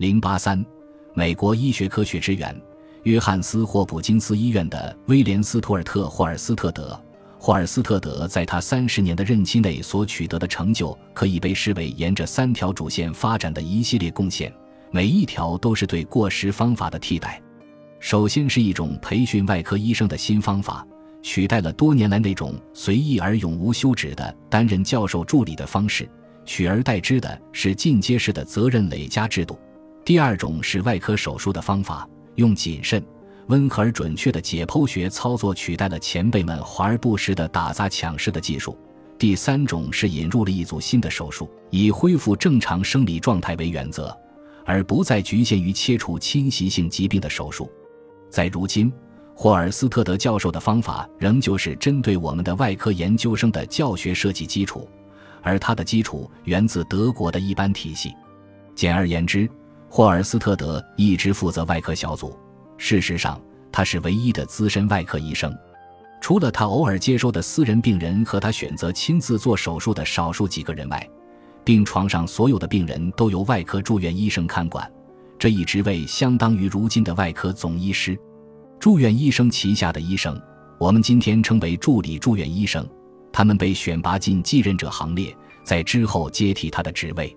零八三，美国医学科学之源，约翰斯霍普金斯医院的威廉斯图尔特霍尔斯特德。霍尔斯特德在他三十年的任期内所取得的成就，可以被视为沿着三条主线发展的一系列贡献，每一条都是对过时方法的替代。首先是一种培训外科医生的新方法，取代了多年来那种随意而永无休止的担任教授助理的方式，取而代之的是进阶式的责任累加制度。第二种是外科手术的方法，用谨慎。温和而准确的解剖学操作取代了前辈们华而不实的打砸抢式的技术。第三种是引入了一组新的手术，以恢复正常生理状态为原则，而不再局限于切除侵袭性疾病的手术。在如今，霍尔斯特德教授的方法仍旧是针对我们的外科研究生的教学设计基础，而它的基础源自德国的一般体系。简而言之，霍尔斯特德一直负责外科小组。事实上，他是唯一的资深外科医生。除了他偶尔接收的私人病人和他选择亲自做手术的少数几个人外，病床上所有的病人都由外科住院医生看管。这一职位相当于如今的外科总医师。住院医生旗下的医生，我们今天称为助理住院医生。他们被选拔进继任者行列，在之后接替他的职位。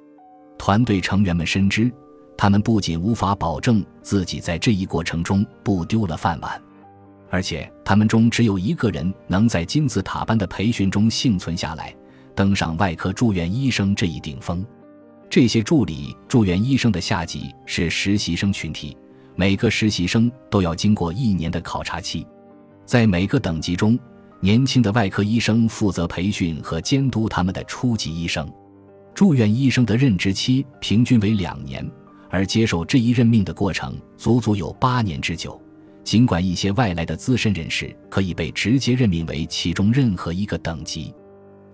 团队成员们深知。他们不仅无法保证自己在这一过程中不丢了饭碗，而且他们中只有一个人能在金字塔般的培训中幸存下来，登上外科住院医生这一顶峰。这些助理住院医生的下级是实习生群体，每个实习生都要经过一年的考察期。在每个等级中，年轻的外科医生负责培训和监督他们的初级医生。住院医生的任职期平均为两年。而接受这一任命的过程足足有八年之久，尽管一些外来的资深人士可以被直接任命为其中任何一个等级，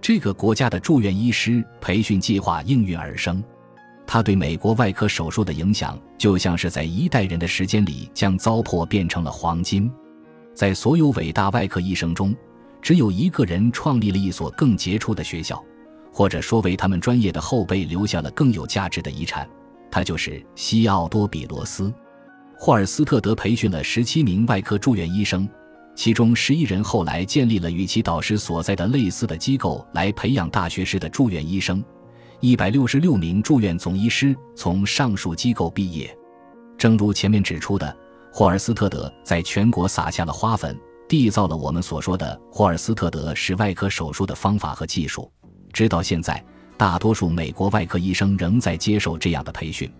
这个国家的住院医师培训计划应运而生，它对美国外科手术的影响就像是在一代人的时间里将糟粕变成了黄金。在所有伟大外科医生中，只有一个人创立了一所更杰出的学校，或者说为他们专业的后辈留下了更有价值的遗产。他就是西奥多·比罗斯。霍尔斯特德培训了十七名外科住院医生，其中十一人后来建立了与其导师所在的类似的机构来培养大学士的住院医生。一百六十六名住院总医师从上述机构毕业。正如前面指出的，霍尔斯特德在全国撒下了花粉，缔造了我们所说的霍尔斯特德式外科手术的方法和技术。直到现在。大多数美国外科医生仍在接受这样的培训，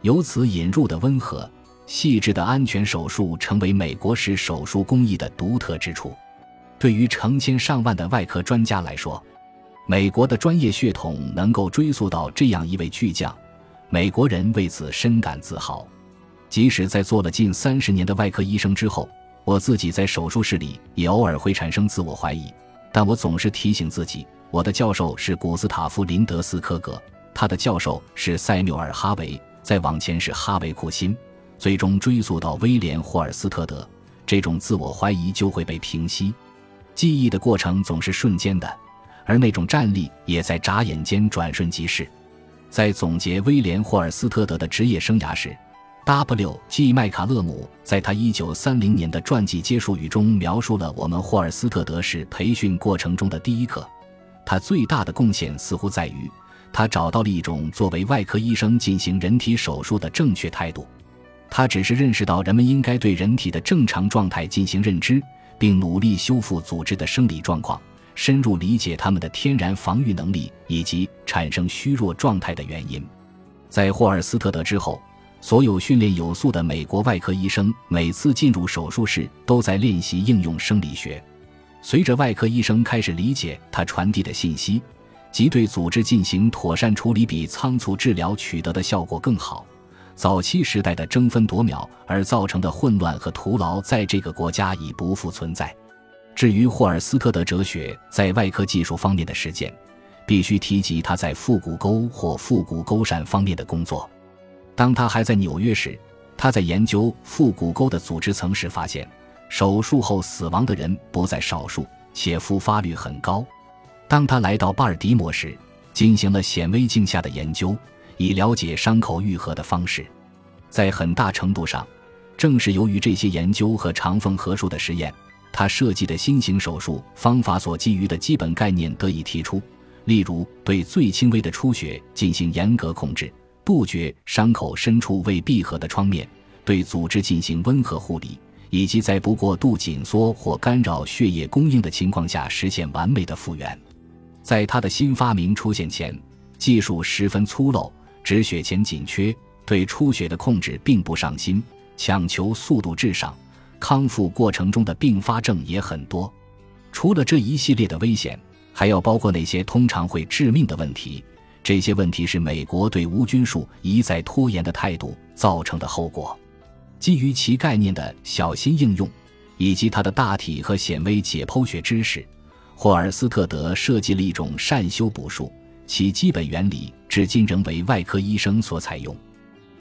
由此引入的温和、细致的安全手术成为美国式手术工艺的独特之处。对于成千上万的外科专家来说，美国的专业血统能够追溯到这样一位巨匠，美国人为此深感自豪。即使在做了近三十年的外科医生之后，我自己在手术室里也偶尔会产生自我怀疑，但我总是提醒自己。我的教授是古斯塔夫·林德斯科格，他的教授是塞缪尔·哈维，再往前是哈维·库辛，最终追溯到威廉·霍尔斯特德。这种自我怀疑就会被平息。记忆的过程总是瞬间的，而那种战力也在眨眼间转瞬即逝。在总结威廉·霍尔斯特德的职业生涯时，W.G. 麦卡勒姆在他1930年的传记结束语中描述了我们霍尔斯特德是培训过程中的第一课。他最大的贡献似乎在于，他找到了一种作为外科医生进行人体手术的正确态度。他只是认识到人们应该对人体的正常状态进行认知，并努力修复组织的生理状况，深入理解他们的天然防御能力以及产生虚弱状态的原因。在霍尔斯特德之后，所有训练有素的美国外科医生每次进入手术室都在练习应用生理学。随着外科医生开始理解他传递的信息，即对组织进行妥善处理比仓促治疗取得的效果更好，早期时代的争分夺秒而造成的混乱和徒劳在这个国家已不复存在。至于霍尔斯特德哲学在外科技术方面的实践，必须提及他在腹股沟或腹股沟疝方面的工作。当他还在纽约时，他在研究腹股沟的组织层时发现。手术后死亡的人不在少数，且复发率很高。当他来到巴尔的摩时，进行了显微镜下的研究，以了解伤口愈合的方式。在很大程度上，正是由于这些研究和长缝合术的实验，他设计的新型手术方法所基于的基本概念得以提出。例如，对最轻微的出血进行严格控制，杜绝伤口深处未闭合的创面，对组织进行温和护理，以及在不过度紧缩或干扰血液供应的情况下实现完美的复原。在他的新发明出现前，技术十分粗陋，止血钳紧缺，对出血的控制并不上心，强求速度至上，康复过程中的并发症也很多。除了这一系列的危险。还要包括那些通常会致命的问题，这些问题是美国对无菌术一再拖延的态度造成的后果。基于其概念的小心应用，以及他的大体和显微解剖学知识，霍尔斯特德设计了一种善修补术，其基本原理至今仍为外科医生所采用。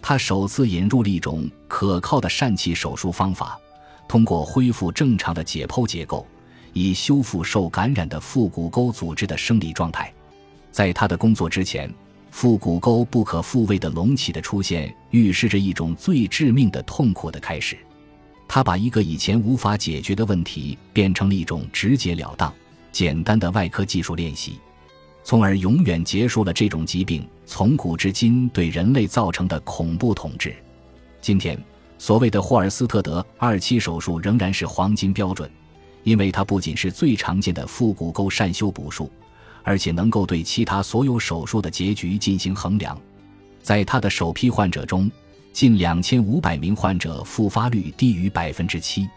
他首次引入了一种可靠的疝气手术方法，通过恢复正常的解剖结构。以修复受感染的腹股沟组织的生理状态。在他的工作之前，腹股沟不可复位的隆起的出现，预示着一种最致命的痛苦的开始。他把一个以前无法解决的问题变成了一种直截了当、简单的外科技术练习，从而永远结束了这种疾病从古至今对人类造成的恐怖统治。今天，所谓的霍尔斯特德二期手术仍然是黄金标准。因为它不仅是最常见的腹股沟疝修补术，而且能够对其他所有手术的结局进行衡量。在他的首批患者中，近两千五百名患者复发率低于百分之七。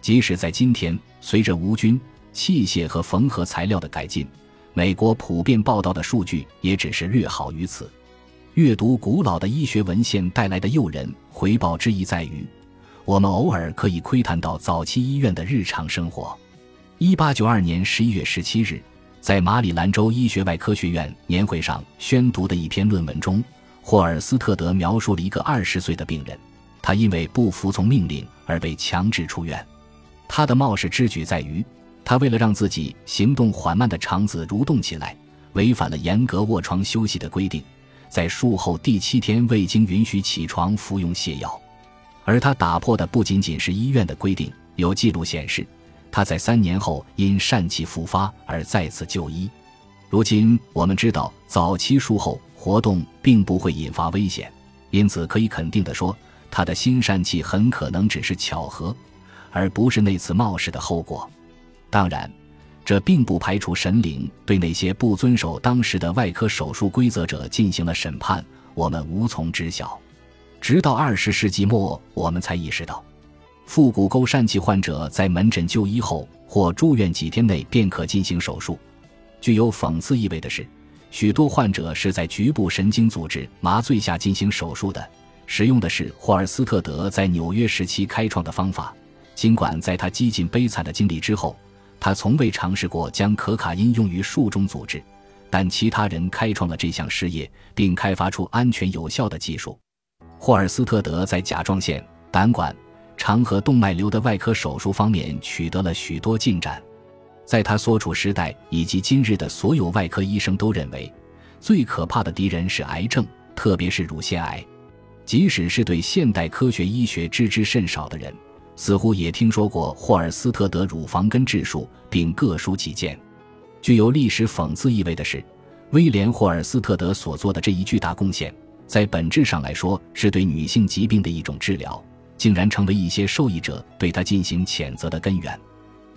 即使在今天，随着无菌器械和缝合材料的改进，美国普遍报道的数据也只是略好于此。阅读古老的医学文献带来的诱人回报之一在于。我们偶尔可以窥探到早期医院的日常生活。一八九二年十一月十七日，在马里兰州医学外科学院年会上宣读的一篇论文中，霍尔斯特德描述了一个二十岁的病人，他因为不服从命令而被强制出院。他的冒失之举在于，他为了让自己行动缓慢的肠子蠕动起来，违反了严格卧床休息的规定，在术后第七天未经允许起床服用泻药。而他打破的不仅仅是医院的规定。有记录显示，他在三年后因疝气复发而再次就医。如今我们知道，早期术后活动并不会引发危险，因此可以肯定地说，他的新疝气很可能只是巧合，而不是那次冒失的后果。当然，这并不排除神灵对那些不遵守当时的外科手术规则者进行了审判，我们无从知晓。直到二十世纪末，我们才意识到，腹股沟疝气患者在门诊就医后或住院几天内便可进行手术。具有讽刺意味的是，许多患者是在局部神经组织麻醉下进行手术的，使用的是霍尔斯特德在纽约时期开创的方法。尽管在他几近悲惨的经历之后，他从未尝试过将可卡因用于术中组织，但其他人开创了这项事业，并开发出安全有效的技术。霍尔斯特德在甲状腺、胆管、肠和动脉瘤的外科手术方面取得了许多进展。在他所处时代以及今日的所有外科医生都认为，最可怕的敌人是癌症，特别是乳腺癌。即使是对现代科学医学知之甚少的人，似乎也听说过霍尔斯特德乳房根治术，并各抒己见。具有历史讽刺意味的是，威廉·霍尔斯特德所做的这一巨大贡献。在本质上来说，是对女性疾病的一种治疗，竟然成为一些受益者对他进行谴责的根源。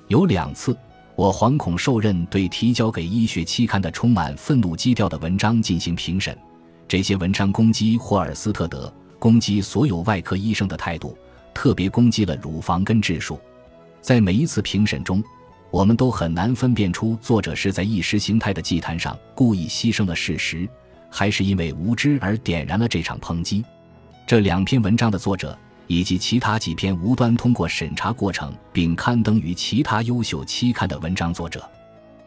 有两次，我惶恐受任对提交给医学期刊的充满愤怒基调的文章进行评审。这些文章攻击霍尔斯特德，攻击所有外科医生的态度，特别攻击了乳房根治术。在每一次评审中，我们都很难分辨出作者是在意识形态的祭坛上故意牺牲了事实。还是因为无知而点燃了这场抨击。这两篇文章的作者以及其他几篇无端通过审查过程并刊登于其他优秀期刊的文章作者，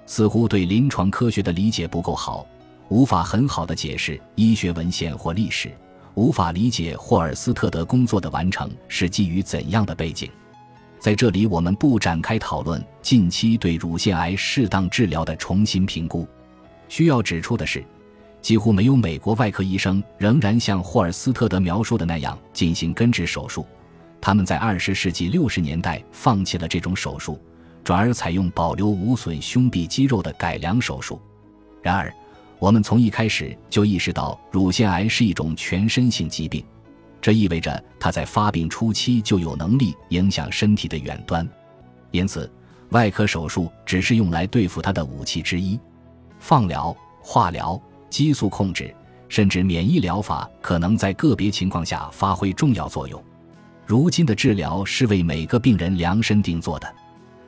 似乎对临床科学的理解不够好，无法很好的解释医学文献或历史，无法理解霍尔斯特德工作的完成是基于怎样的背景。在这里，我们不展开讨论近期对乳腺癌适当治疗的重新评估。需要指出的是。几乎没有美国外科医生仍然像霍尔斯特德描述的那样进行根治手术。他们在二十世纪六十年代放弃了这种手术，转而采用保留无损胸壁肌肉的改良手术。然而，我们从一开始就意识到乳腺癌是一种全身性疾病，这意味着它在发病初期就有能力影响身体的远端。因此，外科手术只是用来对付它的武器之一。放疗、化疗、激素控制，甚至免疫疗法可能在个别情况下发挥重要作用。如今的治疗是为每个病人量身定做的。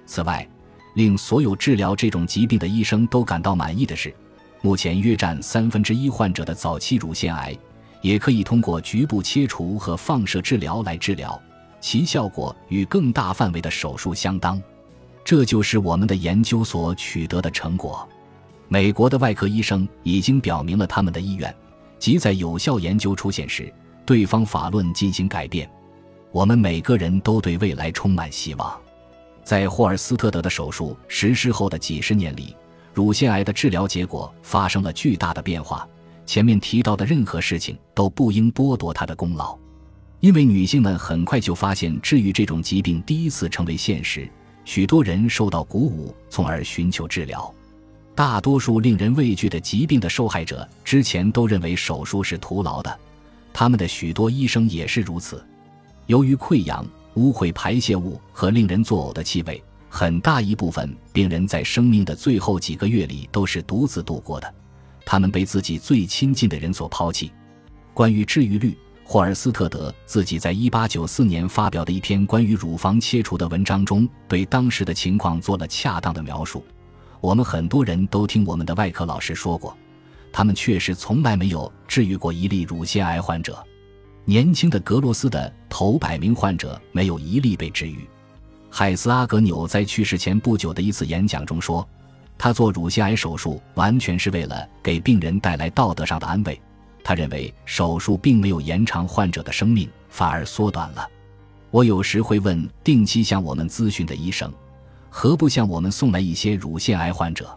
此外，令所有治疗这种疾病的医生都感到满意的是，目前约占三分之一患者的早期乳腺癌，也可以通过局部切除和放射治疗来治疗，其效果与更大范围的手术相当。这就是我们的研究所取得的成果。美国的外科医生已经表明了他们的意愿，即在有效研究出现时，对方法论进行改变。我们每个人都对未来充满希望。在霍尔斯特德的手术实施后的几十年里，乳腺癌的治疗结果发生了巨大的变化。前面提到的任何事情都不应剥夺他的功劳，因为女性们很快就发现治愈这种疾病第一次成为现实，许多人受到鼓舞，从而寻求治疗。大多数令人畏惧的疾病的受害者之前都认为手术是徒劳的，他们的许多医生也是如此。由于溃疡、污秽排泄物和令人作呕的气味，很大一部分病人在生命的最后几个月里都是独自度过的。他们被自己最亲近的人所抛弃。关于治愈率，霍尔斯特德自己在1894年发表的一篇关于乳房切除的文章中，对当时的情况做了恰当的描述。我们很多人都听我们的外科老师说过，他们确实从来没有治愈过一例乳腺癌患者。年轻的格罗斯的头百名患者没有一例被治愈。海斯阿格纽在去世前不久的一次演讲中说，他做乳腺癌手术完全是为了给病人带来道德上的安慰。他认为手术并没有延长患者的生命，反而缩短了。我有时会问定期向我们咨询的医生，何不向我们送来一些乳腺癌患者？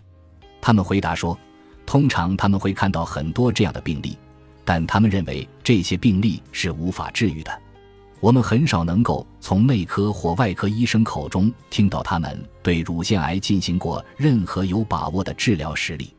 他们回答说，通常他们会看到很多这样的病例。但他们认为这些病例是无法治愈的。我们很少能够从内科或外科医生口中听到他们对乳腺癌进行过任何有把握的治疗实例。